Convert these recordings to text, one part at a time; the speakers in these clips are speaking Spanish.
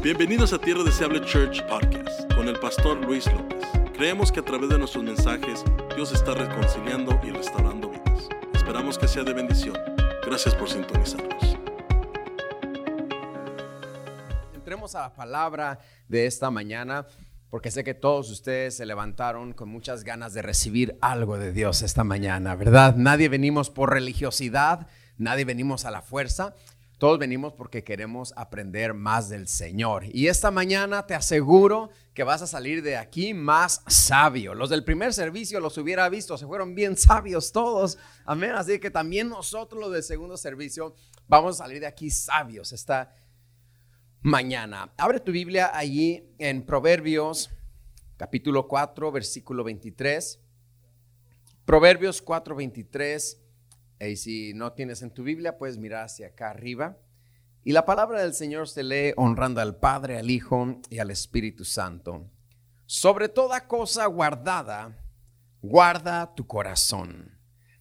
Bienvenidos a Tierra Deseable Church Podcast con el pastor Luis López. Creemos que a través de nuestros mensajes Dios está reconciliando y restaurando vidas. Esperamos que sea de bendición. Gracias por sintonizarnos. Entremos a la palabra de esta mañana porque sé que todos ustedes se levantaron con muchas ganas de recibir algo de Dios esta mañana, ¿verdad? Nadie venimos por religiosidad, nadie venimos a la fuerza. Todos venimos porque queremos aprender más del Señor. Y esta mañana te aseguro que vas a salir de aquí más sabio. Los del primer servicio los hubiera visto, se fueron bien sabios todos. Amén. Así que también nosotros los del segundo servicio vamos a salir de aquí sabios esta mañana. Abre tu Biblia allí en Proverbios capítulo 4, versículo 23. Proverbios 4, 23. Y si no tienes en tu Biblia, puedes mirar hacia acá arriba. Y la palabra del Señor se lee honrando al Padre, al Hijo y al Espíritu Santo. Sobre toda cosa guardada, guarda tu corazón,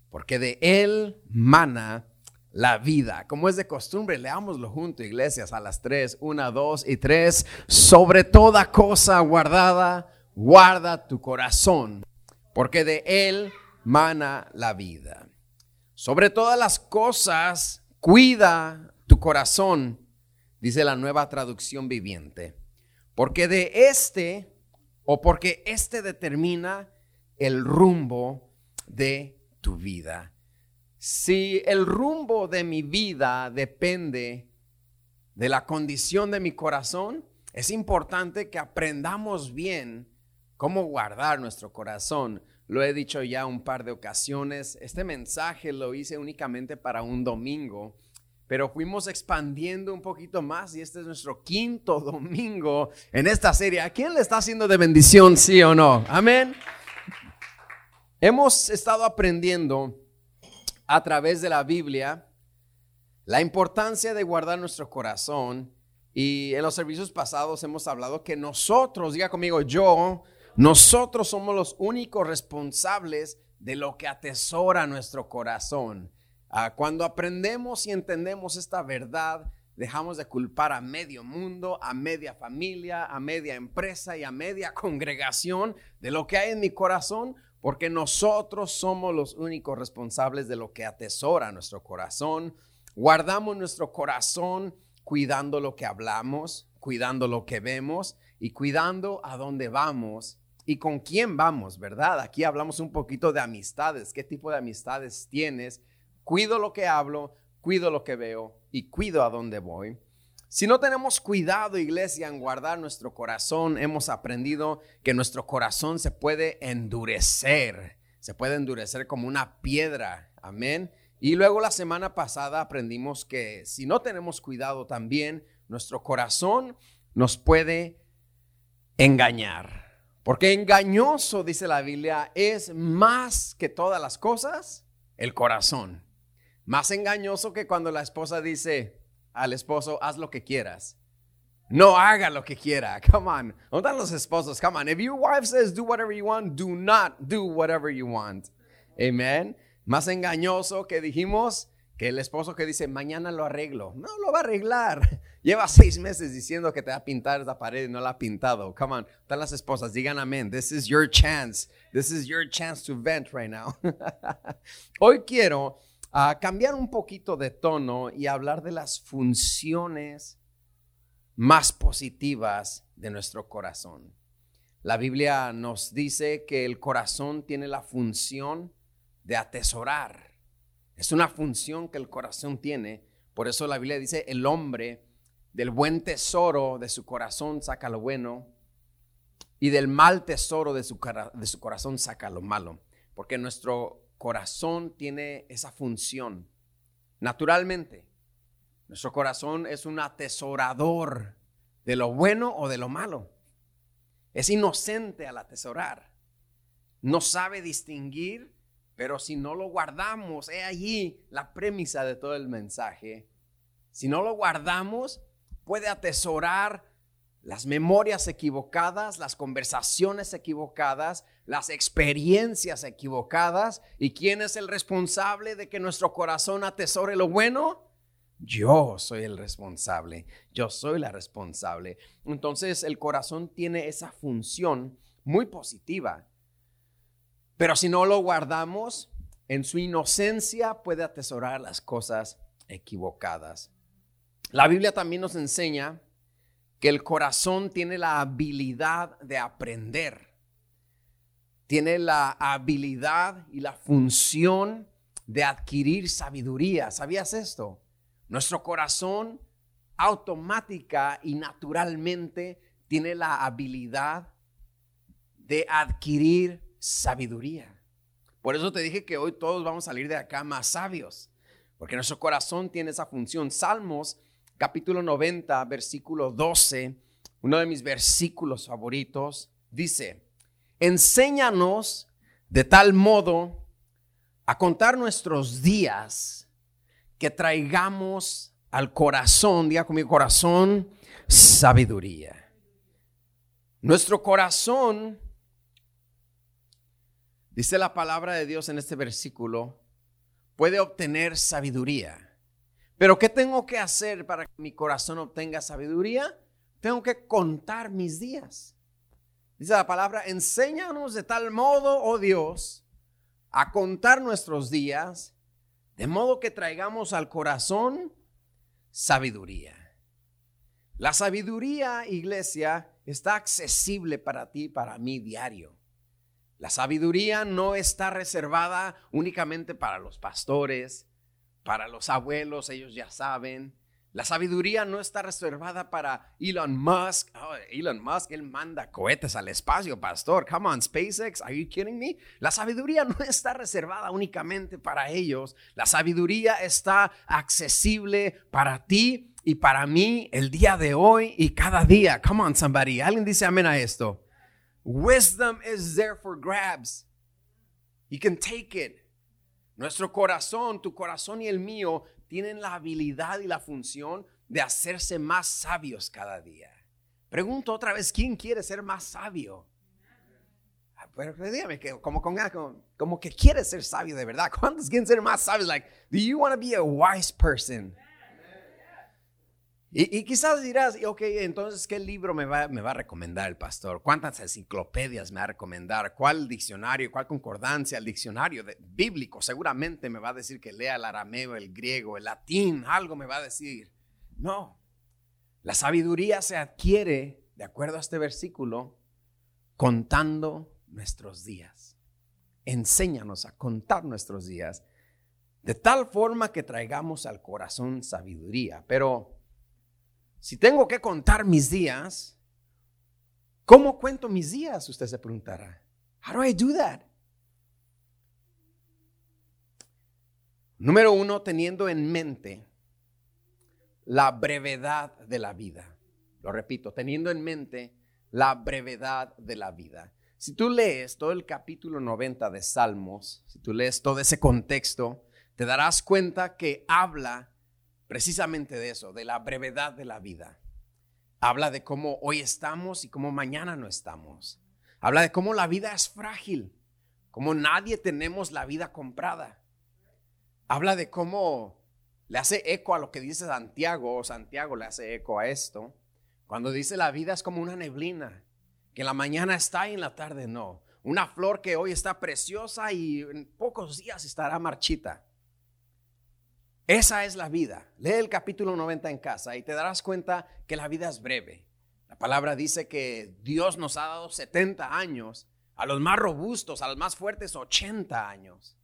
porque de él mana la vida. Como es de costumbre, leámoslo junto, iglesias, a las tres, una, dos y tres. Sobre toda cosa guardada, guarda tu corazón, porque de él mana la vida. Sobre todas las cosas, cuida tu corazón, dice la nueva traducción viviente, porque de este o porque este determina el rumbo de tu vida. Si el rumbo de mi vida depende de la condición de mi corazón, es importante que aprendamos bien cómo guardar nuestro corazón. Lo he dicho ya un par de ocasiones. Este mensaje lo hice únicamente para un domingo, pero fuimos expandiendo un poquito más y este es nuestro quinto domingo en esta serie. ¿A quién le está haciendo de bendición, sí o no? Amén. Hemos estado aprendiendo a través de la Biblia la importancia de guardar nuestro corazón y en los servicios pasados hemos hablado que nosotros, diga conmigo, yo, nosotros somos los únicos responsables de lo que atesora nuestro corazón. Ah, cuando aprendemos y entendemos esta verdad, dejamos de culpar a medio mundo, a media familia, a media empresa y a media congregación de lo que hay en mi corazón, porque nosotros somos los únicos responsables de lo que atesora nuestro corazón. Guardamos nuestro corazón cuidando lo que hablamos, cuidando lo que vemos y cuidando a dónde vamos y con quién vamos, ¿verdad? Aquí hablamos un poquito de amistades, qué tipo de amistades tienes. Cuido lo que hablo, cuido lo que veo y cuido a dónde voy. Si no tenemos cuidado, iglesia, en guardar nuestro corazón, hemos aprendido que nuestro corazón se puede endurecer, se puede endurecer como una piedra, amén. Y luego la semana pasada aprendimos que si no tenemos cuidado también, nuestro corazón nos puede engañar. Porque engañoso, dice la Biblia, es más que todas las cosas el corazón. Más engañoso que cuando la esposa dice al esposo, haz lo que quieras. No haga lo que quiera. Come on. ¿Dónde están los esposos? Come on. If your wife says do whatever you want, do not do whatever you want. Amen. Más engañoso que dijimos que el esposo que dice, mañana lo arreglo. No lo va a arreglar. Lleva seis meses diciendo que te va a pintar esa pared y no la ha pintado. Come on. Están las esposas, digan amén. This is your chance. This is your chance to vent right now. Hoy quiero uh, cambiar un poquito de tono y hablar de las funciones más positivas de nuestro corazón. La Biblia nos dice que el corazón tiene la función de atesorar es una función que el corazón tiene. Por eso la Biblia dice, el hombre del buen tesoro de su corazón saca lo bueno y del mal tesoro de su, de su corazón saca lo malo. Porque nuestro corazón tiene esa función. Naturalmente, nuestro corazón es un atesorador de lo bueno o de lo malo. Es inocente al atesorar. No sabe distinguir pero si no lo guardamos, he allí la premisa de todo el mensaje. Si no lo guardamos, puede atesorar las memorias equivocadas, las conversaciones equivocadas, las experiencias equivocadas. ¿Y quién es el responsable de que nuestro corazón atesore lo bueno? Yo soy el responsable, yo soy la responsable. Entonces el corazón tiene esa función muy positiva. Pero si no lo guardamos, en su inocencia puede atesorar las cosas equivocadas. La Biblia también nos enseña que el corazón tiene la habilidad de aprender, tiene la habilidad y la función de adquirir sabiduría. ¿Sabías esto? Nuestro corazón automática y naturalmente tiene la habilidad de adquirir sabiduría. Por eso te dije que hoy todos vamos a salir de acá más sabios, porque nuestro corazón tiene esa función. Salmos capítulo 90, versículo 12, uno de mis versículos favoritos, dice, enséñanos de tal modo a contar nuestros días que traigamos al corazón, diga mi corazón, sabiduría. Nuestro corazón, dice la palabra de Dios en este versículo, puede obtener sabiduría. Pero ¿qué tengo que hacer para que mi corazón obtenga sabiduría? Tengo que contar mis días. Dice la palabra, enséñanos de tal modo, oh Dios, a contar nuestros días, de modo que traigamos al corazón sabiduría. La sabiduría, iglesia, está accesible para ti, para mí diario. La sabiduría no está reservada únicamente para los pastores, para los abuelos, ellos ya saben. La sabiduría no está reservada para Elon Musk. Oh, Elon Musk, él manda cohetes al espacio, pastor. Come on, SpaceX, are you kidding me? La sabiduría no está reservada únicamente para ellos. La sabiduría está accesible para ti y para mí el día de hoy y cada día. Come on, somebody. Alguien dice amén a esto. Wisdom is there for grabs. You can take it. Nuestro corazón, tu corazón y el mío tienen la habilidad y la función de hacerse más sabios cada día. Pregunto otra vez, ¿quién quiere ser más sabio? Ah, pero dígame, que, como, como, como que quiere ser sabio de verdad. ¿Cuántos quieren ser más sabios? Like, do you want to be a wise person? Y, quizás dirás, ok, entonces, ¿qué libro me va, me va a recomendar el pastor? ¿Cuántas enciclopedias me va a recomendar? ¿Cuál diccionario, cuál concordancia? El diccionario bíblico seguramente me va a decir que lea el arameo, el griego, el latín, algo me va a decir. No, la sabiduría se adquiere, de acuerdo a este versículo, contando nuestros días. Enséñanos a contar nuestros días de tal forma que traigamos al corazón sabiduría. Pero si tengo que contar mis días, ¿cómo cuento mis días? Usted se preguntará. How do I do that? Número uno, teniendo en mente la brevedad de la vida. Lo repito, teniendo en mente la brevedad de la vida. Si tú lees todo el capítulo 90 de Salmos, si tú lees todo ese contexto, te darás cuenta que habla precisamente de eso, de la brevedad de la vida. Habla de cómo hoy estamos y cómo mañana no estamos. Habla de cómo la vida es frágil, cómo nadie tenemos la vida comprada. Habla de cómo le hace eco a lo que dice Santiago, o Santiago le hace eco a esto, cuando dice la vida es como una neblina, que en la mañana está y en la tarde no. Una flor que hoy está preciosa y en pocos días estará marchita. Esa es la vida. Lee el capítulo 90 en casa y te darás cuenta que la vida es breve. La palabra dice que Dios nos ha dado 70 años, a los más robustos, a los más fuertes 80 años.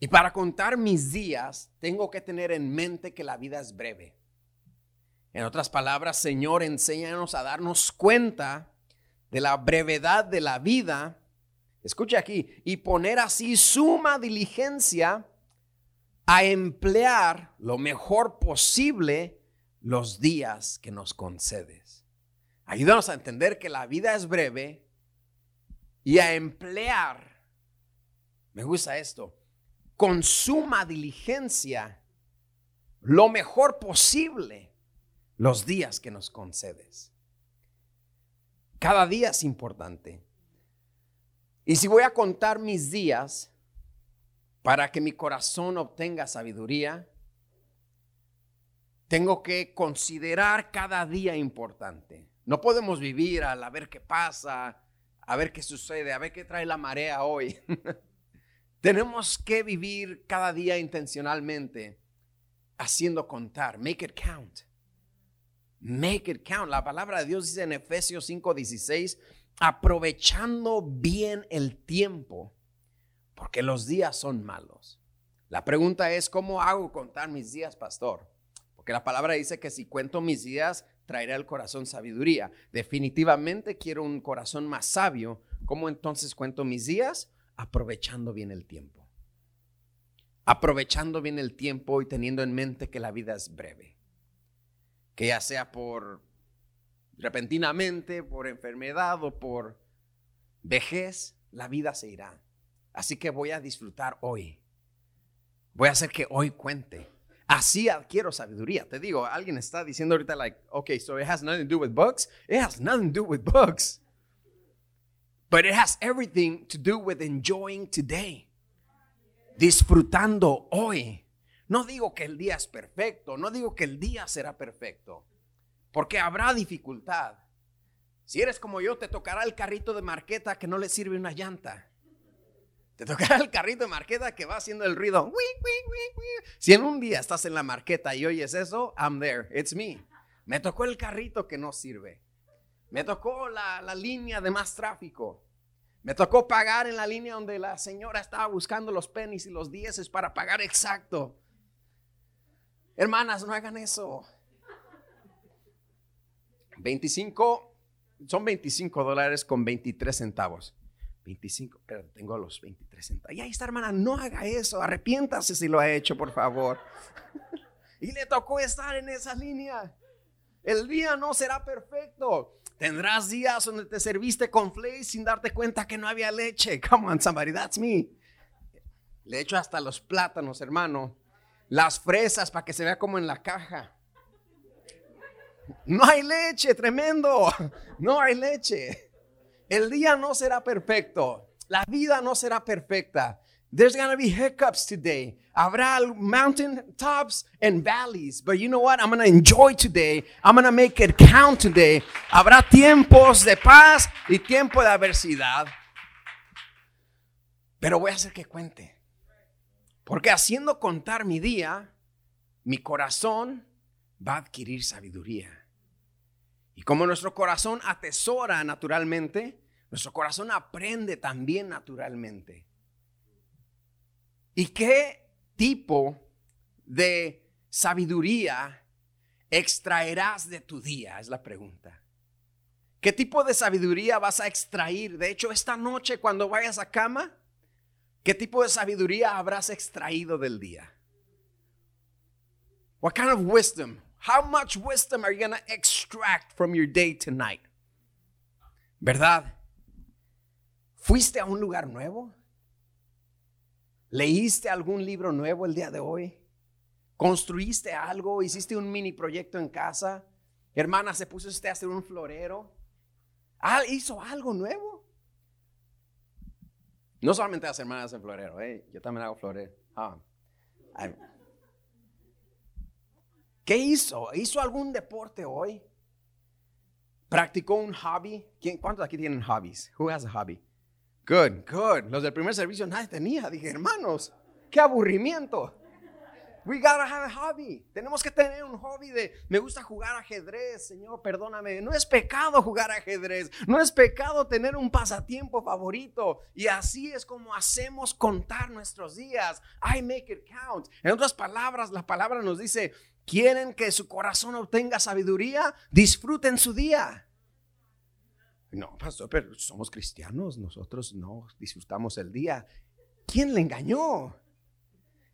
Y para contar mis días, tengo que tener en mente que la vida es breve. En otras palabras, Señor, enséñanos a darnos cuenta de la brevedad de la vida. Escucha aquí, y poner así suma diligencia a emplear lo mejor posible los días que nos concedes. Ayúdanos a entender que la vida es breve y a emplear, me gusta esto, con suma diligencia lo mejor posible los días que nos concedes. Cada día es importante. Y si voy a contar mis días, para que mi corazón obtenga sabiduría, Tengo que considerar cada día importante. No podemos vivir a ver qué pasa, a ver qué sucede, a ver qué trae la marea hoy. Tenemos que vivir cada día intencionalmente haciendo contar. Make it count. Make it count. La palabra de Dios dice en Efesios 5:16, aprovechando bien el tiempo, porque los días son malos. La pregunta es, ¿cómo hago contar mis días, pastor? Porque la palabra dice que si cuento mis días, traeré al corazón sabiduría. Definitivamente quiero un corazón más sabio. ¿Cómo entonces cuento mis días? Aprovechando bien el tiempo. Aprovechando bien el tiempo y teniendo en mente que la vida es breve. Que ya sea por repentinamente, por enfermedad o por vejez, la vida se irá. Así que voy a disfrutar hoy. Voy a hacer que hoy cuente. Así adquiero sabiduría. Te digo, alguien está diciendo ahorita, like, okay, so it has nothing to do with books. It has nothing to do with books. But it has everything to do with enjoying today. Disfrutando hoy. No digo que el día es perfecto, no digo que el día será perfecto, porque habrá dificultad. Si eres como yo, te tocará el carrito de marqueta que no le sirve una llanta. Te tocará el carrito de marqueta que va haciendo el ruido. Si en un día estás en la marqueta y oyes eso, I'm there, it's me. Me tocó el carrito que no sirve. Me tocó la, la línea de más tráfico. Me tocó pagar en la línea donde la señora estaba buscando los pennies y los dieces para pagar exacto. Hermanas, no hagan eso. 25, son 25 dólares con 23 centavos. 25, pero tengo los 23 centavos. Y ahí está, hermana, no haga eso, arrepiéntase si lo ha hecho, por favor. y le tocó estar en esa línea. El día no será perfecto. Tendrás días donde te serviste con flakes sin darte cuenta que no había leche. Come on, somebody, that's me. Le echo hasta los plátanos, hermano. Las fresas para que se vea como en la caja. No hay leche, tremendo. No hay leche. El día no será perfecto. La vida no será perfecta. There's going to be hiccups today. Habrá mountain tops and valleys. But you know what? I'm going to enjoy today. I'm going to make it count today. Habrá tiempos de paz y tiempo de adversidad. Pero voy a hacer que cuente. Porque haciendo contar mi día, mi corazón va a adquirir sabiduría. Y como nuestro corazón atesora naturalmente, nuestro corazón aprende también naturalmente. ¿Y qué tipo de sabiduría extraerás de tu día? Es la pregunta. ¿Qué tipo de sabiduría vas a extraer? De hecho, esta noche cuando vayas a cama, ¿qué tipo de sabiduría habrás extraído del día? What kind of wisdom? How much wisdom are you going to extract from your day tonight? ¿Verdad? ¿Fuiste a un lugar nuevo? ¿Leíste algún libro nuevo el día de hoy? ¿Construiste algo? ¿Hiciste un mini proyecto en casa? Hermana, ¿se puso usted a hacer un florero? ¿Hizo algo nuevo? No solamente las hermanas hacen florero, ¿eh? yo también hago florero. Ah. ¿Qué hizo? ¿Hizo algún deporte hoy? ¿Practicó un hobby? ¿Cuántos aquí tienen hobbies? Who has a hobby? Good, good. Los del primer servicio nadie tenía. Dije, hermanos, qué aburrimiento. We gotta have a hobby. Tenemos que tener un hobby de me gusta jugar ajedrez, Señor, perdóname. No es pecado jugar ajedrez. No es pecado tener un pasatiempo favorito. Y así es como hacemos contar nuestros días. I make it count. En otras palabras, la palabra nos dice, quieren que su corazón obtenga sabiduría, disfruten su día. No, pastor, pero somos cristianos, nosotros no disfrutamos el día. ¿Quién le engañó?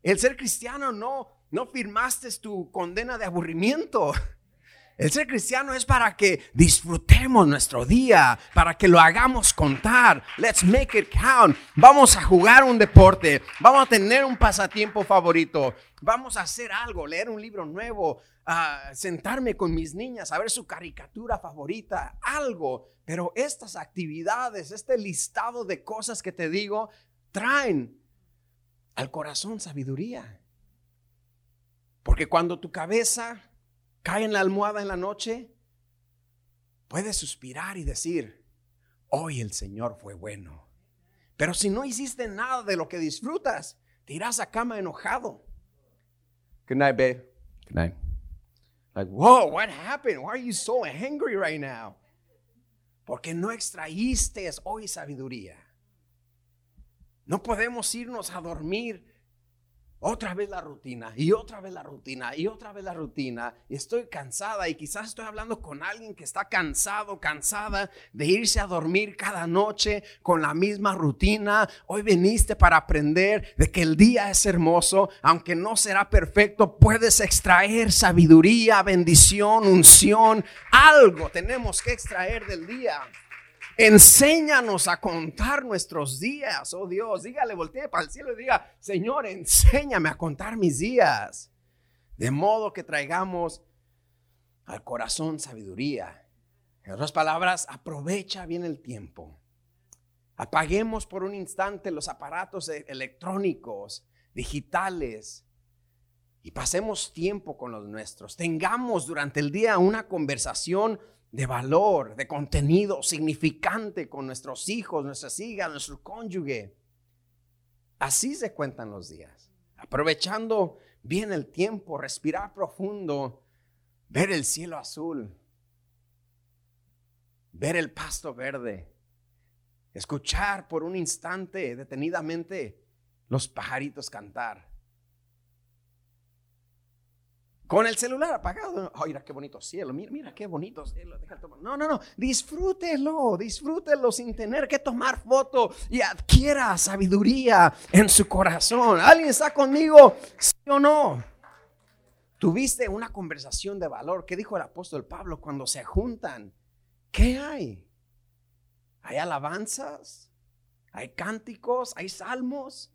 El ser cristiano no, no firmaste tu condena de aburrimiento. El ser cristiano es para que disfrutemos nuestro día, para que lo hagamos contar. Let's make it count. Vamos a jugar un deporte, vamos a tener un pasatiempo favorito, vamos a hacer algo, leer un libro nuevo, a sentarme con mis niñas, a ver su caricatura favorita, algo. Pero estas actividades, este listado de cosas que te digo, traen al corazón sabiduría. Porque cuando tu cabeza cae en la almohada en la noche, puedes suspirar y decir, hoy el Señor fue bueno. Pero si no hiciste nada de lo que disfrutas, te irás a cama enojado. Good night, babe. Good night. Like, whoa, what happened? Why are you so angry right now? Porque no extraíste hoy sabiduría. No podemos irnos a dormir otra vez la rutina y otra vez la rutina y otra vez la rutina. Y estoy cansada y quizás estoy hablando con alguien que está cansado, cansada de irse a dormir cada noche con la misma rutina. Hoy viniste para aprender de que el día es hermoso, aunque no será perfecto, puedes extraer sabiduría, bendición, unción, algo tenemos que extraer del día. Enséñanos a contar nuestros días, oh Dios. Dígale, voltee para el cielo y diga, Señor, enséñame a contar mis días. De modo que traigamos al corazón sabiduría. En otras palabras, aprovecha bien el tiempo. Apaguemos por un instante los aparatos e-, electrónicos, digitales, y pasemos tiempo con los nuestros. Tengamos durante el día una conversación de valor, de contenido significante con nuestros hijos, nuestras hijas, nuestro cónyuge. Así se cuentan los días. Aprovechando bien el tiempo, respirar profundo, ver el cielo azul, ver el pasto verde, escuchar por un instante detenidamente los pajaritos cantar. Con el celular apagado. Ay, mira qué bonito cielo. Mira, qué bonito cielo. No, no, no. Disfrútelo. Disfrútelo sin tener que tomar foto y adquiera sabiduría en su corazón. ¿Alguien está conmigo? ¿Sí o no? Tuviste una conversación de valor. ¿Qué dijo el apóstol Pablo cuando se juntan? ¿Qué hay? ¿Hay alabanzas? ¿Hay cánticos? ¿Hay salmos?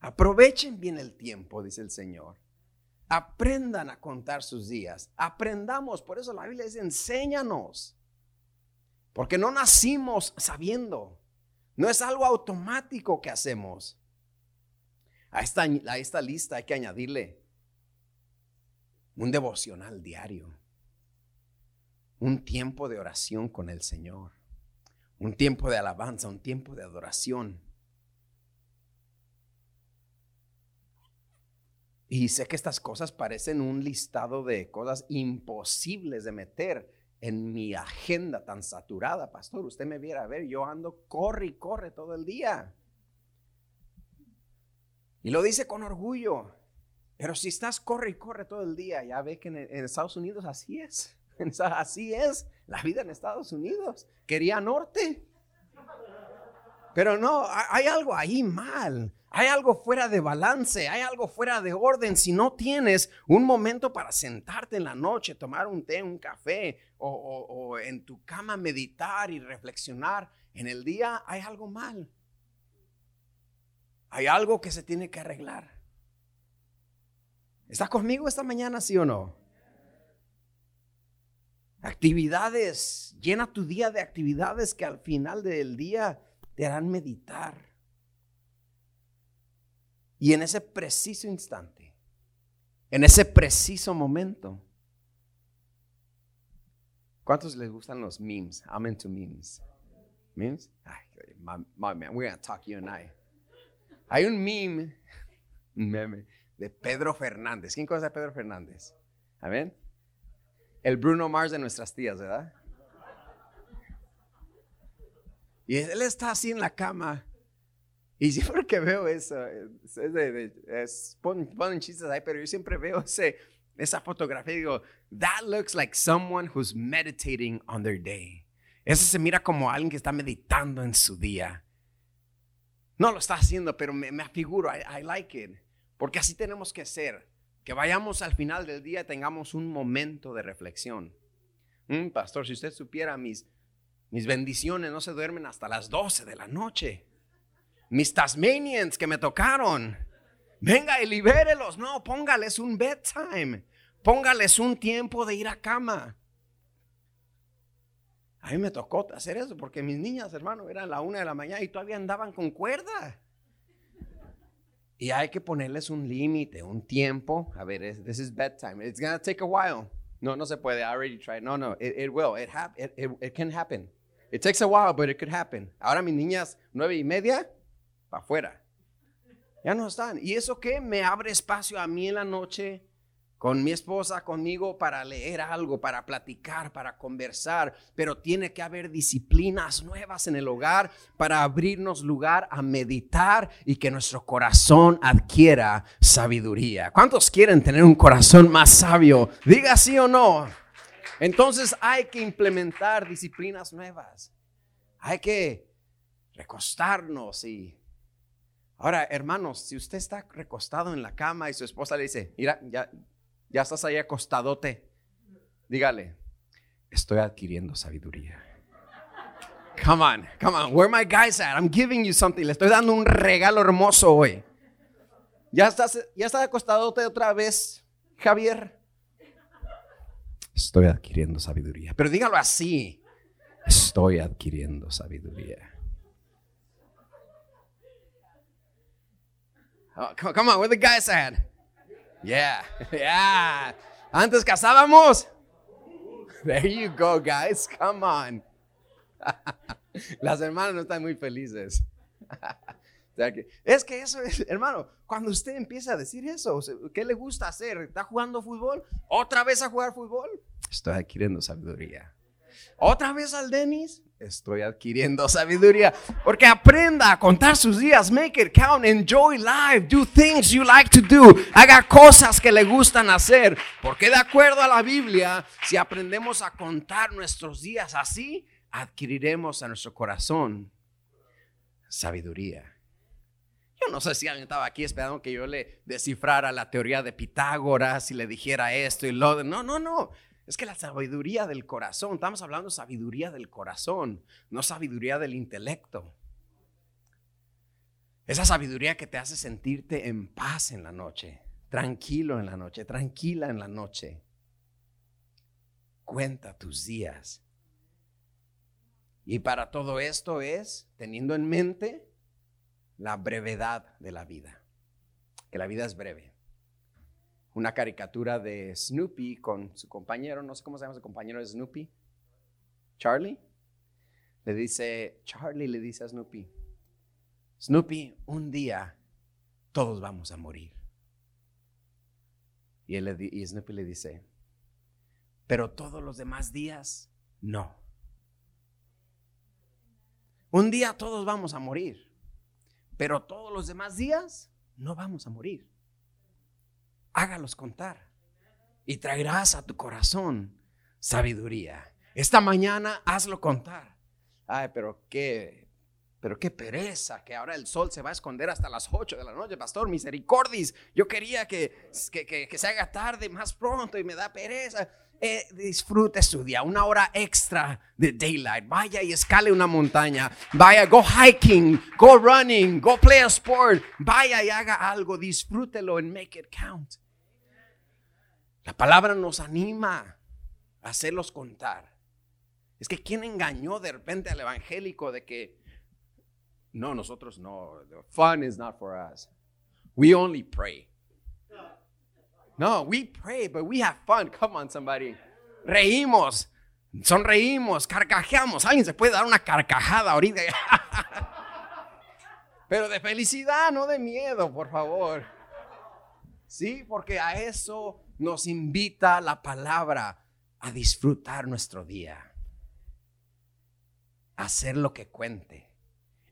Aprovechen bien el tiempo, dice el Señor. Aprendan a contar sus días. Aprendamos. Por eso la Biblia dice, enséñanos. Porque no nacimos sabiendo. No es algo automático que hacemos. A esta, a esta lista hay que añadirle un devocional diario. Un tiempo de oración con el Señor. Un tiempo de alabanza, un tiempo de adoración. Y sé que estas cosas parecen un listado de cosas imposibles de meter en mi agenda tan saturada, pastor. Usted me viera a ver, yo ando corre y corre todo el día. Y lo dice con orgullo. Pero si estás corre y corre todo el día, ya ve que en, Estados Unidos así es. Así es la vida en Estados Unidos. Quería norte. Pero no, hay algo ahí mal. Hay algo fuera de balance, hay algo fuera de orden. Si no tienes un momento para sentarte en la noche, tomar un té, un café o, en tu cama meditar y reflexionar en el día, hay algo mal. Hay algo que se tiene que arreglar. ¿Está conmigo esta mañana, sí o no? Actividades, llena tu día de actividades que al final del día te harán meditar y en ese preciso instante, en ese preciso momento, ¿cuántos les gustan los memes? I'm into memes. ¿Memes? my, man, we're going to talk you and I. Hay un meme, un meme de Pedro Fernández. ¿Quién conoce a Pedro Fernández? ¿Amén? El Bruno Mars de nuestras tías, ¿verdad? Y él está así en la cama y siempre que veo eso, es ponen, chistes ahí, pero yo siempre veo ese, esa fotografía y digo, that looks like someone who's meditating on their day. Ese se mira como alguien que está meditando en su día. No lo está haciendo, pero me, me afiguro, I, like it. Porque así tenemos que ser. Que vayamos al final del día y tengamos un momento de reflexión. Mm, pastor, si usted supiera, mis, mis bendiciones no se duermen hasta las 12 de la noche mis Tasmanians que me tocaron. Venga y libérelos. No, póngales un bedtime. Póngales un tiempo de ir a cama. A mí me tocó hacer eso porque mis niñas, hermano, eran la una de la mañana y todavía andaban con cuerda. Y hay que ponerles un límite, un tiempo. A ver, this is bedtime. It's gonna take a while. No, no se puede. I already tried. No, no, it, it will. It, hap- it, it, it can happen. It takes a while, but it could happen. Ahora mis niñas, nueve y media, para afuera. Ya no están. ¿Y eso qué? Me abre espacio a mí en la noche con mi esposa, conmigo, para leer algo, para platicar, para conversar. Pero tiene que haber disciplinas nuevas en el hogar para abrirnos lugar a meditar y que nuestro corazón adquiera sabiduría. ¿Cuántos quieren tener un corazón más sabio? Diga sí o no. Entonces hay que implementar disciplinas nuevas. Hay que recostarnos y Ahora, hermanos, si usted está recostado en la cama y su esposa le dice, mira, ya, ya estás ahí acostadote, dígale, estoy adquiriendo sabiduría. Come on, come on, where my guys at? I'm giving you something. Le estoy dando un regalo hermoso hoy. ¿Ya estás, ya estás acostadote otra vez, Javier? Estoy adquiriendo sabiduría. Pero dígalo así. Estoy adquiriendo sabiduría. Oh, come, on, where the guys at? Yeah, yeah. Antes casábamos. There you go, guys. Come on. Las hermanas no están muy felices. Es que eso es, hermano, cuando usted empieza a decir eso, ¿qué le gusta hacer? ¿Está jugando fútbol? ¿Otra vez a jugar fútbol? Estoy adquiriendo sabiduría. ¿Otra vez al Denis? Estoy adquiriendo sabiduría. Porque aprenda a contar sus días. Make it count. Enjoy life. Do things you like to do. Haga cosas que le gustan hacer. Porque de acuerdo a la Biblia, si aprendemos a contar nuestros días así, adquiriremos a nuestro corazón sabiduría. Yo no sé si alguien estaba aquí esperando que yo le descifrara la teoría de Pitágoras y le dijera esto y lo otro. No, no, no. Es que la sabiduría del corazón, estamos hablando de sabiduría del corazón, no sabiduría del intelecto. Esa sabiduría que te hace sentirte en paz en la noche, tranquilo en la noche, tranquila en la noche. Cuenta tus días. Y para todo esto es teniendo en mente la brevedad de la vida, que la vida es breve. Una caricatura de Snoopy con su compañero, no sé cómo se llama su compañero de Snoopy, Charlie. Le dice, Charlie le dice a Snoopy, Snoopy, un día todos vamos a morir. Y, él le y Snoopy le dice, pero todos los demás días, no. Un día todos vamos a morir, pero todos los demás días no vamos a morir. Hágalos contar y traerás a tu corazón sabiduría. Esta mañana hazlo contar. Ay, pero qué, pero qué pereza que ahora el sol se va a esconder hasta las 8 de la noche, pastor, misericordis. Yo quería que, que, que- se haga tarde más pronto y me da pereza. Eh, disfrute su día, una hora extra de daylight. Vaya y escale una montaña. Vaya, go hiking, go running, go play a sport. Vaya y haga algo, disfrútelo and make it count. La palabra nos anima a hacerlos contar. Es que ¿quién engañó de repente al evangélico de que no, nosotros no, fun is not for us. We only pray. No, we pray, but we have fun. Come on, somebody. Reímos, sonreímos, carcajeamos. Alguien se puede dar una carcajada ahorita. Pero de felicidad, no de miedo, por favor. Sí, porque a eso nos invita la palabra a disfrutar nuestro día. A hacer lo que cuente,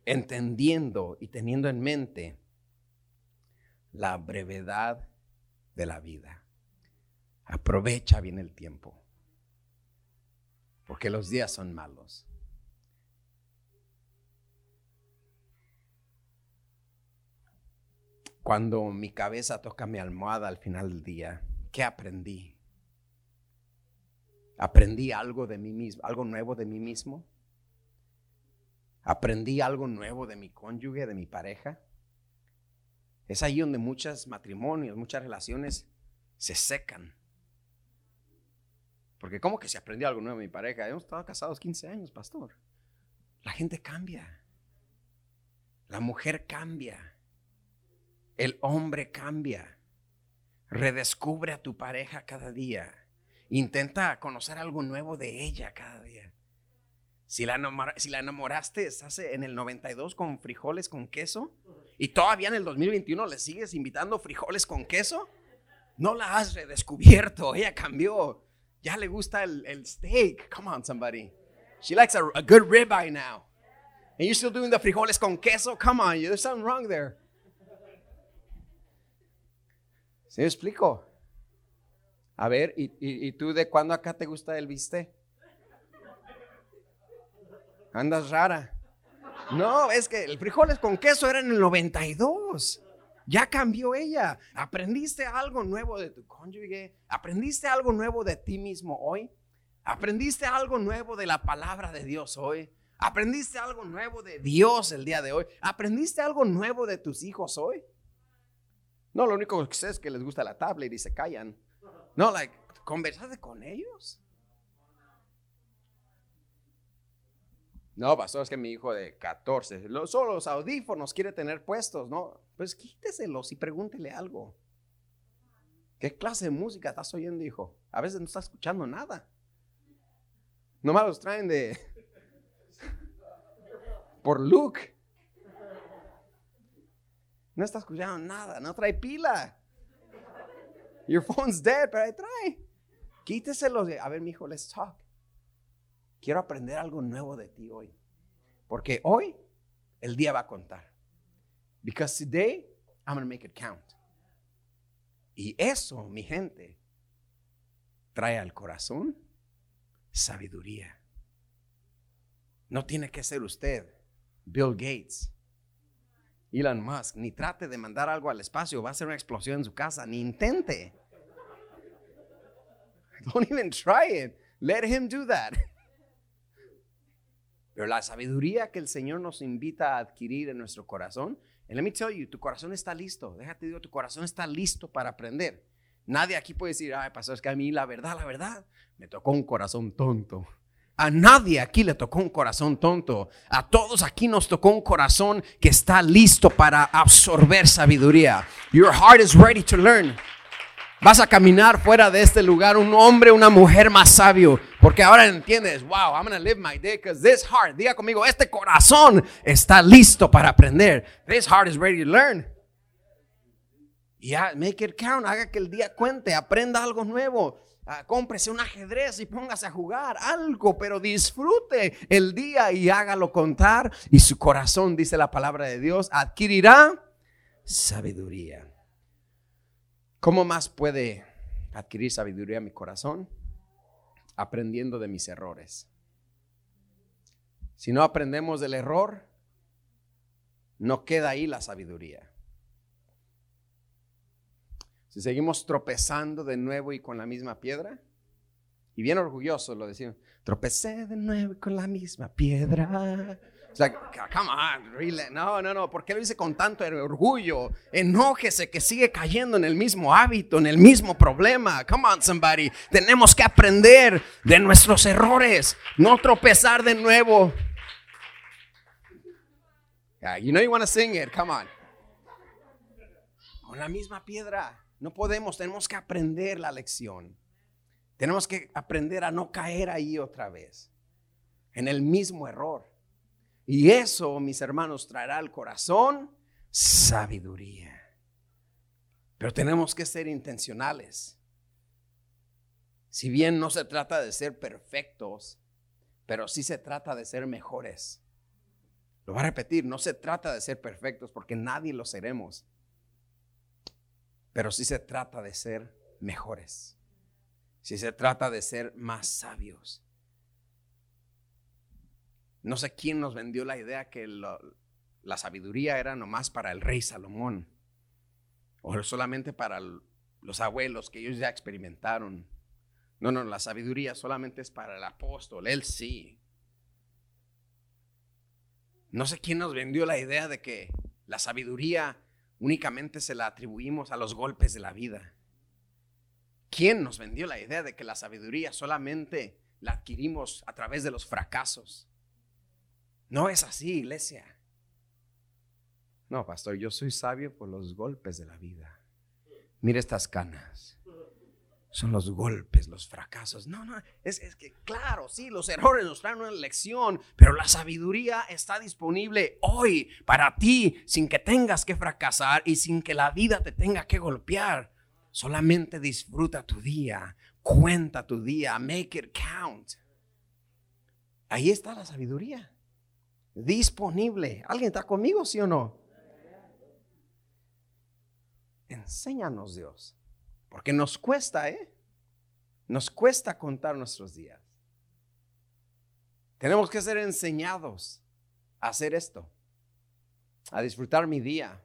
entendiendo y teniendo en mente la brevedad de la vida. Aprovecha bien el tiempo, porque los días son malos. Cuando mi cabeza toca mi almohada al final del día, ¿qué aprendí? ¿Aprendí algo de mí mismo, algo nuevo de mí mismo? ¿Aprendí algo nuevo de mi cónyuge, de mi pareja? Es ahí donde muchos matrimonios, muchas relaciones se secan. Porque ¿cómo que se aprendió algo nuevo de mi pareja? Hemos estado casados 15 años, pastor. La gente cambia. La mujer cambia. El hombre cambia. Redescubre a tu pareja cada día. Intenta conocer algo nuevo de ella cada día. Si la, si enamoraste hace en el 92 con frijoles con queso y todavía en el 2021 le sigues invitando frijoles con queso, no la has redescubierto. Ella cambió. Ya le gusta el, el steak. Come on, somebody. She likes a, a good ribeye now. And you're still doing the frijoles con queso? Come on, there's something wrong there. ¿Sí me explico? A ver, ¿y, y, tú de cuándo acá te gusta el viste? Andas rara. No, es que el frijoles con queso era en el 92. Ya cambió ella. ¿Aprendiste algo nuevo de tu cónyuge? ¿Aprendiste algo nuevo de ti mismo hoy? ¿Aprendiste algo nuevo de la palabra de Dios hoy? ¿Aprendiste algo nuevo de Dios el día de hoy? ¿Aprendiste algo nuevo de tus hijos hoy? No, lo único que sé es que les gusta la tablet y se callan. No, like, conversaste con ellos. No, pastor, es que mi hijo de 14, solo los audífonos quiere tener puestos, ¿no? Pues quíteselos y pregúntele algo. ¿Qué clase de música estás oyendo, hijo? A veces no está escuchando nada. Nomás los traen de... por Luke. No está escuchando nada, no trae pila. Your phone's dead, pero ahí trae. Quíteselo. A ver, mi hijo, let's talk. Quiero aprender algo nuevo de ti hoy. Porque hoy el día va a contar. Because today I'm going to make it count. Y eso, mi gente, trae al corazón sabiduría. No tiene que ser usted, Bill Gates, Elon Musk, ni trate de mandar algo al espacio, va a ser una explosión en su casa, ni intente. Don't even try it. Let him do that. Pero la sabiduría que el Señor nos invita a adquirir en nuestro corazón, and let me tell you, tu corazón está listo. Déjate digo, tu corazón está listo para aprender. Nadie aquí puede decir, ay, pastor, es que a mí la verdad, la verdad, me tocó un corazón tonto. A nadie aquí le tocó un corazón tonto. A todos aquí nos tocó un corazón que está listo para absorber sabiduría. Your heart is ready to learn. Vas a caminar fuera de este lugar un hombre, una mujer más sabio. Porque ahora entiendes, wow, I'm going to live my day because this heart, diga conmigo, este corazón está listo para aprender. This heart is ready to learn. Ya, make it count, haga que el día cuente, aprenda algo nuevo. Ah, cómprese un ajedrez y póngase a jugar algo, pero disfrute el día y hágalo contar. Y su corazón, dice la palabra de Dios, adquirirá sabiduría. ¿Cómo más puede adquirir sabiduría mi corazón? Aprendiendo de mis errores. Si no aprendemos del error, no queda ahí la sabiduría. Si seguimos tropezando de nuevo y con la misma piedra, y bien orgulloso lo decimos, tropecé de nuevo con la misma piedra. O sea, come on, really? No, no, no. ¿Por qué lo dice con tanto orgullo? Enójese que sigue cayendo en el mismo hábito, en el mismo problema. Come on, somebody. Tenemos que aprender de nuestros errores, no tropezar de nuevo. you know you want to sing it. Come on. Con la misma piedra. No podemos, tenemos que aprender la lección. Tenemos que aprender a no caer ahí otra vez, en el mismo error. Y eso, mis hermanos, traerá al corazón sabiduría. Pero tenemos que ser intencionales. Si bien no se trata de ser perfectos, pero sí se trata de ser mejores. Lo voy a repetir, no se trata de ser perfectos porque nadie lo seremos pero sí se trata de ser mejores. Si se trata de ser más sabios. No sé quién nos vendió la idea que la sabiduría era nomás para el rey Salomón o solamente para los abuelos que ellos ya experimentaron. No, no, la sabiduría solamente es para el apóstol, él sí. No sé quién nos vendió la idea de que la sabiduría únicamente se la atribuimos a los golpes de la vida. ¿Quién nos vendió la idea de que la sabiduría solamente la adquirimos a través de los fracasos? No es así, iglesia. No, pastor, yo soy sabio por los golpes de la vida. Mira estas canas. Son los golpes, los fracasos. No, no, es, es, que claro, sí, los errores nos traen una lección, pero la sabiduría está disponible hoy para ti sin que tengas que fracasar y sin que la vida te tenga que golpear. Solamente disfruta tu día, cuenta tu día, make it count. Ahí está la sabiduría. Disponible. ¿Alguien está conmigo, sí o no? Enséñanos, Dios. Porque nos cuesta, ¿eh? Nos cuesta contar nuestros días. Tenemos que ser enseñados a hacer esto, a disfrutar mi día.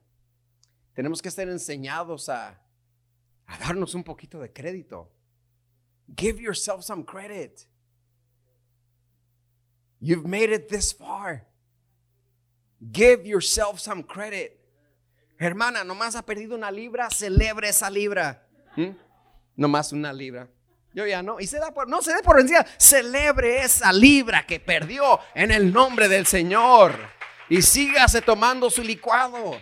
Tenemos que ser enseñados a, darnos un poquito de crédito. Give yourself some credit. You've made it this far. Give yourself some credit. Hermana, nomás ha perdido una libra, celebre esa libra. ¿Mm? Nomás una libra. Yo ya no. Y se da por, no se dé por vencida. Celebre esa libra que perdió en el nombre del Señor. Y sígase tomando su licuado.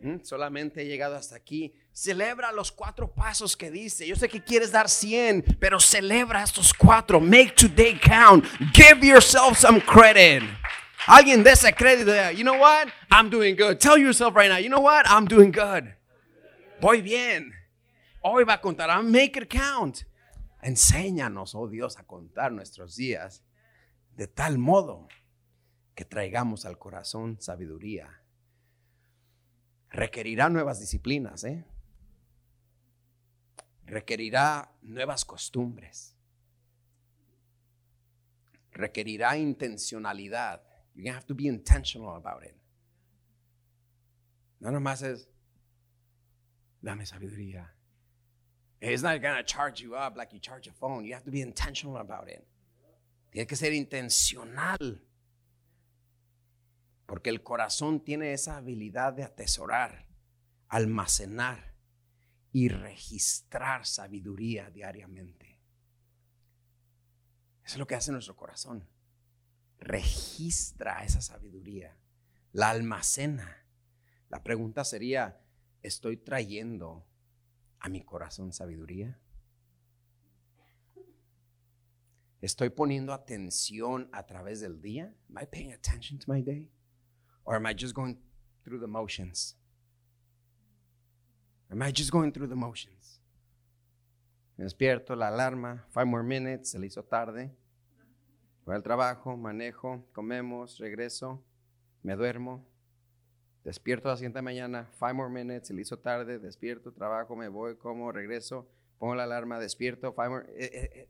¿Mm? Solamente he llegado hasta aquí. Celebra los cuatro pasos que dice. Yo sé que quieres dar 100, pero celebra estos cuatro. Make today count. Give yourself some credit. Alguien de ese crédito. You know what? I'm doing good. Tell yourself right now. You know what? I'm doing good. Voy bien. Hoy va a contar. I'll make it count. Enséñanos, oh Dios, a contar nuestros días de tal modo que traigamos al corazón sabiduría requerirá nuevas disciplinas, ¿eh? requerirá nuevas costumbres, requerirá intencionalidad. You're gonna have to be intentional about it. No nomás es, dame sabiduría. It's not gonna charge you up like you charge a phone. You have to be intentional about it. Tiene que ser intencional. Porque el corazón tiene esa habilidad de atesorar, almacenar y registrar sabiduría diariamente. Eso es lo que hace nuestro corazón. Registra esa sabiduría, la almacena. La pregunta sería, ¿estoy trayendo a mi corazón sabiduría? ¿Estoy poniendo atención a través del día? Am I paying attention to my day? Or am I just going through the motions? Am I just going through the motions? Me despierto, la alarma, five more minutes, se le hizo tarde. Voy al trabajo, manejo, comemos, regreso, me duermo. Despierto la siguiente mañana, five more minutes, se le hizo tarde, despierto, trabajo, me voy, como, regreso, pongo la alarma, despierto, five more. Eh, eh, eh.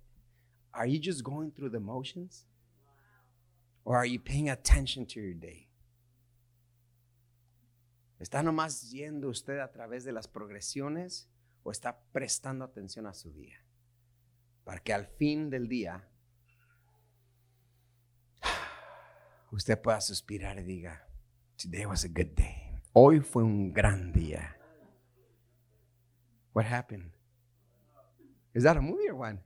Are you just going through the motions? Or are you paying attention to your day? ¿Está nomás yendo usted a través de las progresiones o está prestando atención a su día? Para que al fin del día usted pueda suspirar y diga, Today was a good day. Hoy fue un gran día. What happened? Is that a movie or one?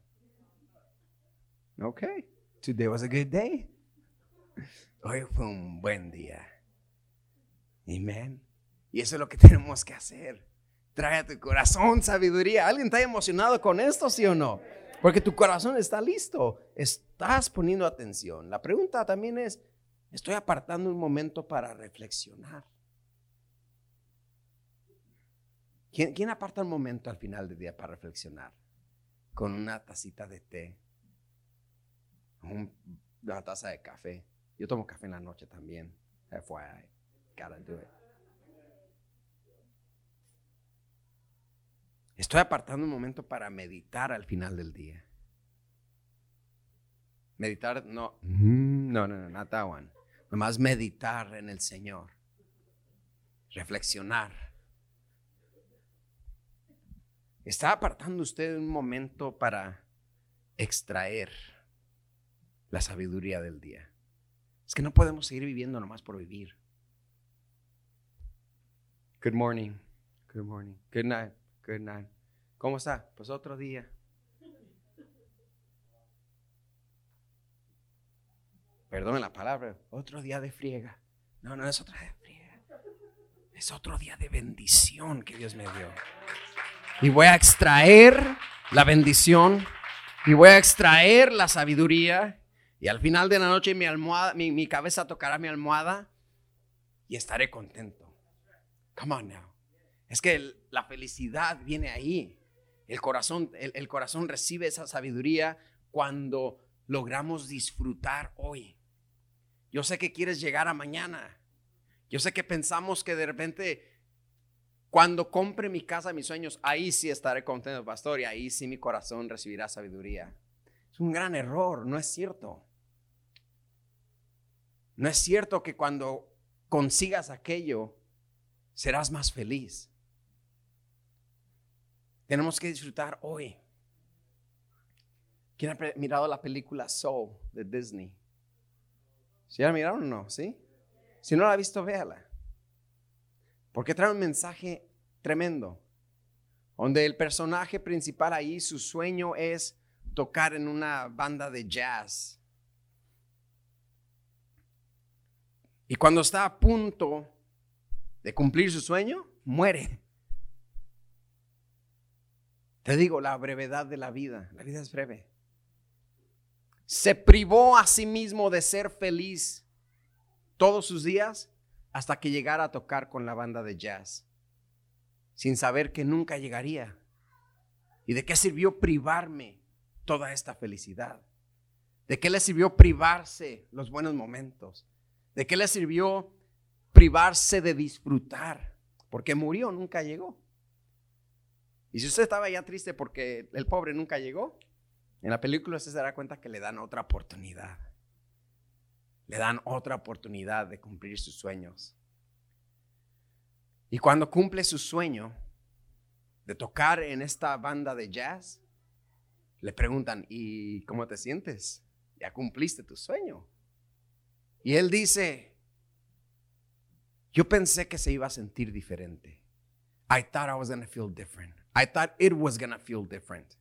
Okay. Today was a good day. Hoy fue un buen día. Amen. Y eso es lo que tenemos que hacer. Trae a tu corazón sabiduría. ¿Alguien está emocionado con esto, sí o no? Porque tu corazón está listo. Estás poniendo atención. La pregunta también es, ¿estoy apartando un momento para reflexionar? ¿Quién, aparta un momento al final del día para reflexionar? Con una tacita de té, una taza de café. Yo tomo café en la noche también. FYI, gotta do it. Estoy apartando un momento para meditar al final del día. Meditar, no, no, no, no, not that one. Nomás meditar en el Señor. Reflexionar. Está apartando usted un momento para extraer la sabiduría del día. Es que no podemos seguir viviendo nomás por vivir. Good morning. Good morning. Good night. Good night. ¿Cómo está? Pues otro día. Perdón la palabra, otro día de friega. No, no es otro día de friega. Es otro día de bendición que Dios me dio. Y voy a extraer la bendición y voy a extraer la sabiduría. Y al final de la noche mi, almohada, mi, cabeza tocará mi almohada y estaré contento. Come on now. Es que la felicidad viene ahí. El corazón, el corazón recibe esa sabiduría cuando logramos disfrutar hoy. Yo sé que quieres llegar a mañana. Yo sé que pensamos que de repente cuando compre mi casa, mis sueños, ahí sí estaré contento, pastor, y ahí sí mi corazón recibirá sabiduría. Es un gran error, no es cierto. No es cierto que cuando consigas aquello, serás más feliz. Tenemos que disfrutar hoy. ¿Quién ha mirado la película Soul de Disney? ¿Sí la miraron o no? ¿Sí? Si no la ha visto, véala. Porque trae un mensaje tremendo. Donde el personaje principal ahí, su sueño es tocar en una banda de jazz. Y cuando está a punto de cumplir su sueño, muere. Te digo, la brevedad de la vida. La vida es breve. Se privó a sí mismo de ser feliz todos sus días hasta que llegara a tocar con la banda de jazz, sin saber que nunca llegaría. ¿Y de qué sirvió privarme toda esta felicidad? ¿De qué le sirvió privarse los buenos momentos? ¿De qué le sirvió privarse de disfrutar? Porque murió, nunca llegó. Y si usted estaba ya triste porque el pobre nunca llegó, en la película se dará cuenta que le dan otra oportunidad le dan otra oportunidad de cumplir sus sueños. Y cuando cumple su sueño de tocar en esta banda de jazz, le preguntan, ¿y cómo te sientes? Ya cumpliste tu sueño. Y él dice, yo pensé que se iba a sentir diferente. I thought I was going to feel different. I thought it was going to feel different.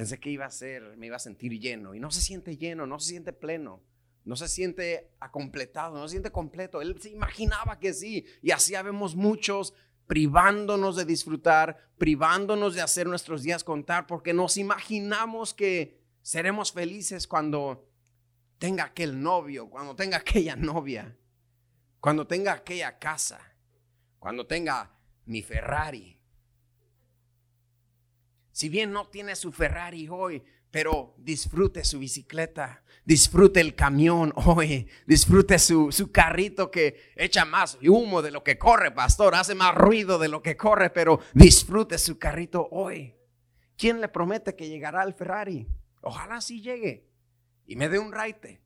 Pensé que iba a ser, me iba a sentir lleno. Y no se siente lleno, no se siente pleno no se siente acompletado, no se siente completo. Él se imaginaba que sí. Y así habemos muchos privándonos de disfrutar, privándonos de hacer nuestros días contar, porque nos imaginamos que seremos felices cuando tenga aquel novio, cuando tenga aquella novia, cuando tenga aquella casa, cuando tenga mi Ferrari. Si bien no tiene su Ferrari hoy, pero disfrute su bicicleta, disfrute el camión hoy, disfrute su, su, carrito que echa más humo de lo que corre, pastor, hace más ruido de lo que corre, pero disfrute su carrito hoy. ¿Quién le promete que llegará al Ferrari? Ojalá sí llegue y me dé un raite,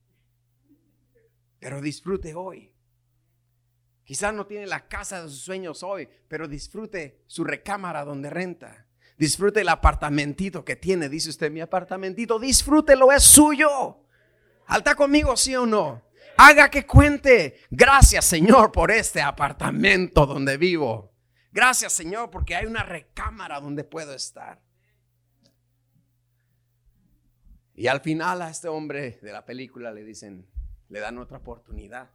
pero disfrute hoy. Quizás no tiene la casa de sus sueños hoy, pero disfrute su recámara donde renta. Disfrute el apartamentito que tiene. Dice usted, mi apartamentito, disfrútelo, es suyo. Alta conmigo, sí o no. Haga que cuente. Gracias, Señor, por este apartamento donde vivo. Gracias, Señor, porque hay una recámara donde puedo estar. Y al final a este hombre de la película le dicen, le dan otra oportunidad.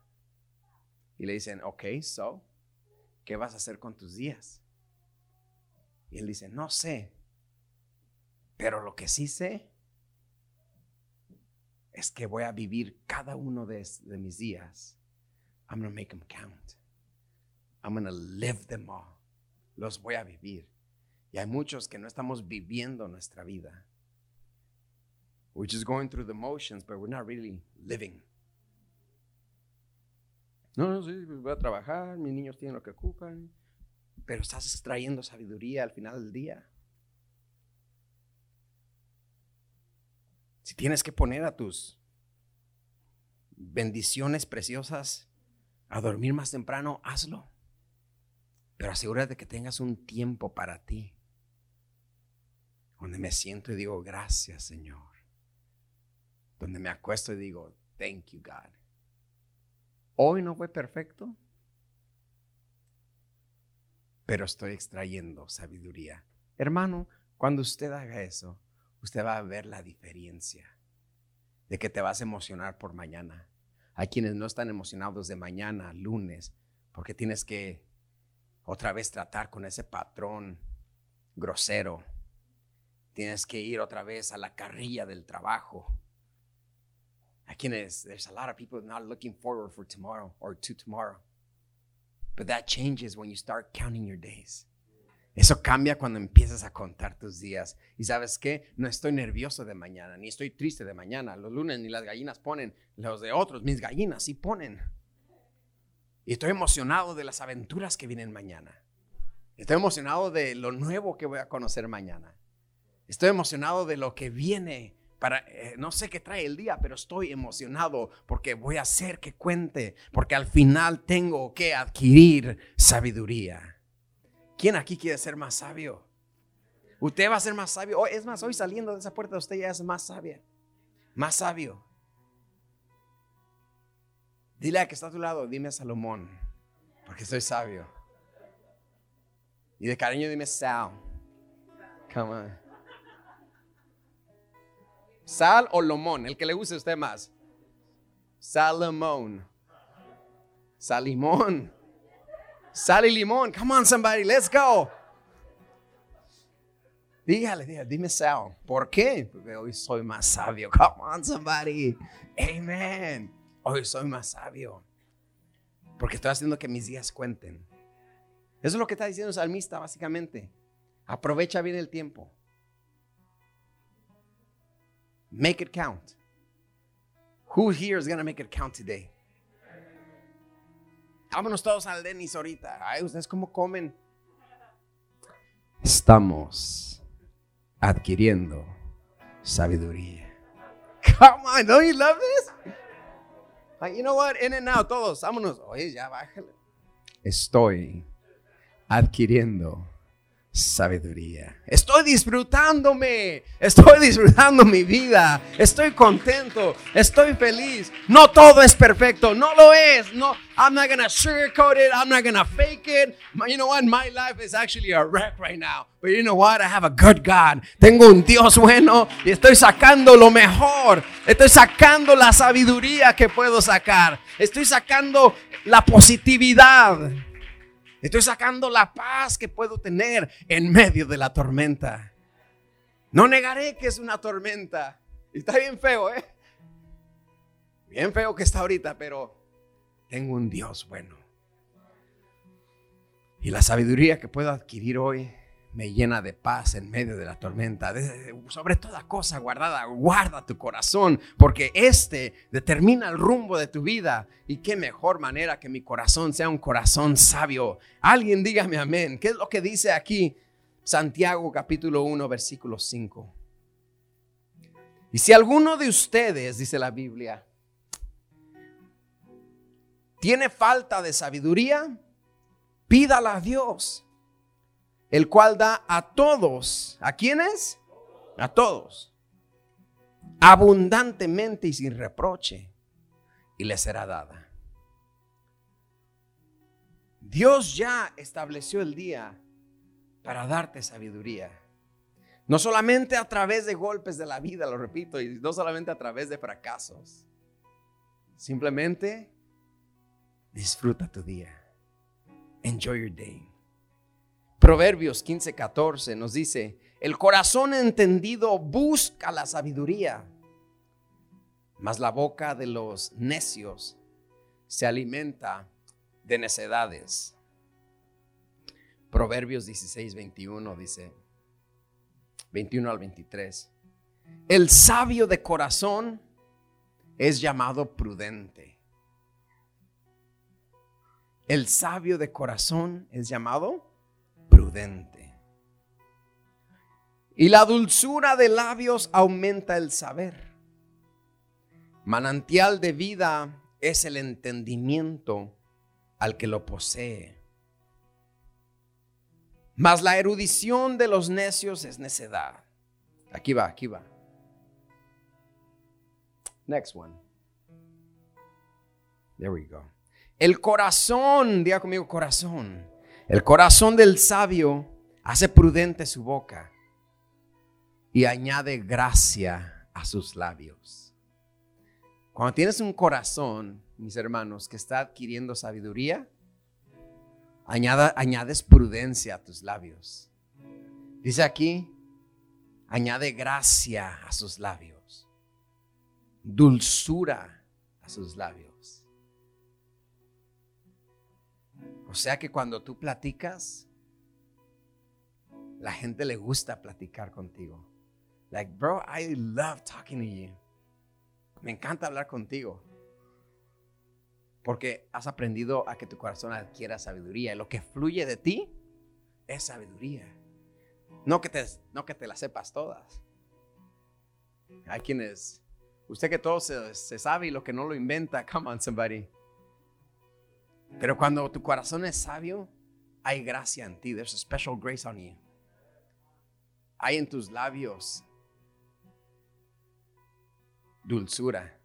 Y le dicen, ok, so, ¿qué vas a hacer con tus días? Y él dice, no sé, pero lo que sí sé es que voy a vivir cada uno de, mis días. I'm going to make them count. I'm going to live them all. Los voy a vivir. Y hay muchos que no estamos viviendo nuestra vida. We're just going through the motions, but we're not really living. No, no, sí, voy a trabajar, mis niños tienen lo que ocupan, pero estás extrayendo sabiduría al final del día. Si tienes que poner a tus bendiciones preciosas a dormir más temprano, hazlo. Pero asegúrate que tengas un tiempo para ti, donde me siento y digo, gracias Señor. Donde me acuesto y digo, thank you God. Hoy no fue perfecto, pero estoy extrayendo sabiduría. Hermano, cuando usted haga eso, usted va a ver la diferencia. de que te vas a emocionar por mañana. Hay quienes no están emocionados de mañana, lunes, porque tienes que otra vez tratar con ese patrón grosero. Tienes que ir otra vez a la carrilla del trabajo. Hay quienes, there's a lot of people not looking forward for tomorrow or to tomorrow. But that changes when you start counting your days. Eso cambia cuando empiezas a contar tus días. Y sabes qué? No estoy nervioso de mañana, ni estoy triste de mañana. Los lunes ni las gallinas ponen, los de otros, mis gallinas sí ponen. Y estoy emocionado de las aventuras que vienen mañana. Estoy emocionado de lo nuevo que voy a conocer mañana. Estoy emocionado de lo que viene para, eh, no sé qué trae el día, pero estoy emocionado porque voy a hacer que cuente, porque al final tengo que adquirir sabiduría. ¿Quién aquí quiere ser más sabio? Usted va a ser más sabio. es más, hoy saliendo de esa puerta usted ya es más sabia. Más sabio. Dile a que está a tu lado, dime Salomón, porque soy sabio. Y de cariño dime Sal. Come on. Sal o Lomón, el que le guste a usted más. Salomón. Salimón. Sal y limón. Come on, somebody, let's go. Dígale, dígale, dime Sal. ¿Por qué? Porque hoy soy más sabio. Come on, somebody. Amen. Hoy soy más sabio. Porque estoy haciendo que mis días cuenten. Eso es lo que está diciendo el salmista, básicamente. Aprovecha bien el tiempo. Make it count. Who here is going to make it count today? Vámonos todos al Denis ahorita. Ay, ustedes cómo comen. Estamos adquiriendo sabiduría. Come on, don't you love this? Like, you know what? In and out, todos, vámonos. Oye, ya bájale. Estoy adquiriendo sabiduría. Estoy disfrutándome, estoy disfrutando mi vida, estoy contento, estoy feliz. No todo es perfecto, no lo es. No, I'm not gonna sugarcoat it, I'm not gonna fake it. You know what? My life is actually a wreck right now. But you know what? I have a good God. Tengo un Dios bueno y estoy sacando lo mejor. Estoy sacando la sabiduría que puedo sacar. Estoy sacando la positividad. Estoy sacando la paz que puedo tener en medio de la tormenta. No negaré que es una tormenta. está bien feo, ¿eh? Bien feo que está ahorita, pero tengo un Dios bueno. Y la sabiduría que puedo adquirir hoy me llena de paz en medio de la tormenta. sobre toda cosa guardada, guarda tu corazón, porque este determina el rumbo de tu vida. Y qué mejor manera que mi corazón sea un corazón sabio. Alguien dígame amén. ¿Qué es lo que dice aquí Santiago capítulo 1, versículo 5? Y si alguno de ustedes, dice la Biblia, tiene falta de sabiduría, pídala a Dios el cual da a todos, ¿a quiénes? A todos, abundantemente y sin reproche, y les será dada. Dios ya estableció el día para darte sabiduría. No solamente a través de golpes de la vida, lo repito, y no solamente a través de fracasos. Simplemente disfruta tu día. Enjoy your day. Proverbios 15, 14 nos dice, el corazón entendido busca la sabiduría, mas la boca de los necios se alimenta de necedades. Proverbios 16, 21 dice, 21 al 23, el sabio de corazón es llamado prudente. El sabio de corazón es llamado Y la dulzura de labios aumenta el saber. Manantial de vida es el entendimiento al que lo posee. Mas la erudición de los necios es necedad. Aquí va, aquí va. Next one. There we go. El corazón, diga conmigo corazón el corazón del sabio hace prudente su boca y añade gracia a sus labios. Cuando tienes un corazón, mis hermanos, que está adquiriendo sabiduría, añades prudencia a tus labios. Dice aquí, añade gracia a sus labios, dulzura a sus labios. O sea que cuando tú platicas, la gente le gusta platicar contigo. Like, bro, I love talking to you. Me encanta hablar contigo. Porque has aprendido a que tu corazón adquiera sabiduría. Y lo que fluye de ti es sabiduría. No que te, no que te la sepas todas. Hay quienes, usted que todo se, se sabe y lo que no lo inventa, come on somebody. Pero cuando tu corazón es sabio, hay gracia en ti. There's a special grace on you. Hay en tus labios dulzura.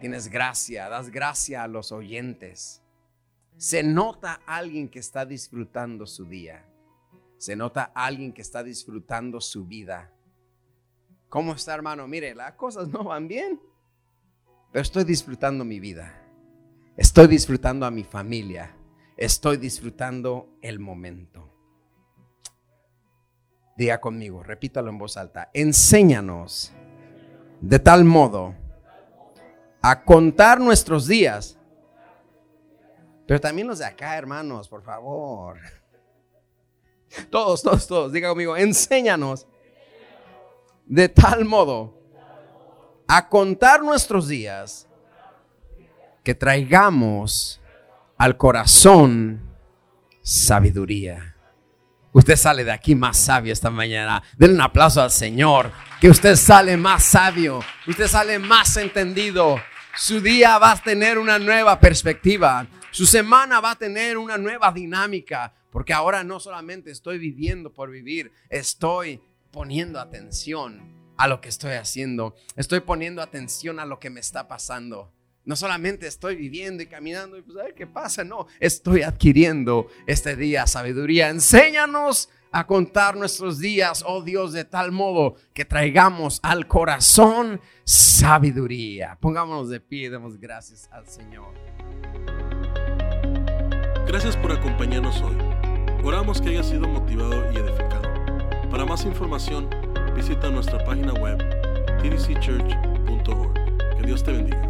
Tienes gracia, das gracia a los oyentes. Se nota alguien que está disfrutando su día. Se nota alguien que está disfrutando su vida. ¿Cómo está, hermano? Mire, las cosas no van bien, pero estoy disfrutando mi vida. Estoy disfrutando a mi familia. Estoy disfrutando el momento. Diga conmigo, repítalo en voz alta. Enséñanos de tal modo a contar nuestros días. Pero también los de acá, hermanos, por favor. Todos, todos, todos. Diga conmigo, enséñanos de tal modo a contar nuestros días que traigamos al corazón sabiduría. Usted sale de aquí más sabio esta mañana. Denle un aplauso al Señor. Que usted sale más sabio. Usted sale más entendido. Su día va a tener una nueva perspectiva. Su semana va a tener una nueva dinámica. Porque ahora no solamente estoy viviendo por vivir. Estoy poniendo atención a lo que estoy haciendo. Estoy poniendo atención a lo que me está pasando. No solamente estoy viviendo y caminando y pues a ver qué pasa, no, estoy adquiriendo este día sabiduría. Enséñanos a contar nuestros días, oh Dios, de tal modo que traigamos al corazón sabiduría. Pongámonos de pie demos gracias al Señor. Gracias por acompañarnos hoy. Oramos que haya sido motivado y edificado. Para más información, visita nuestra página web tdcchurch.org. Que Dios te bendiga.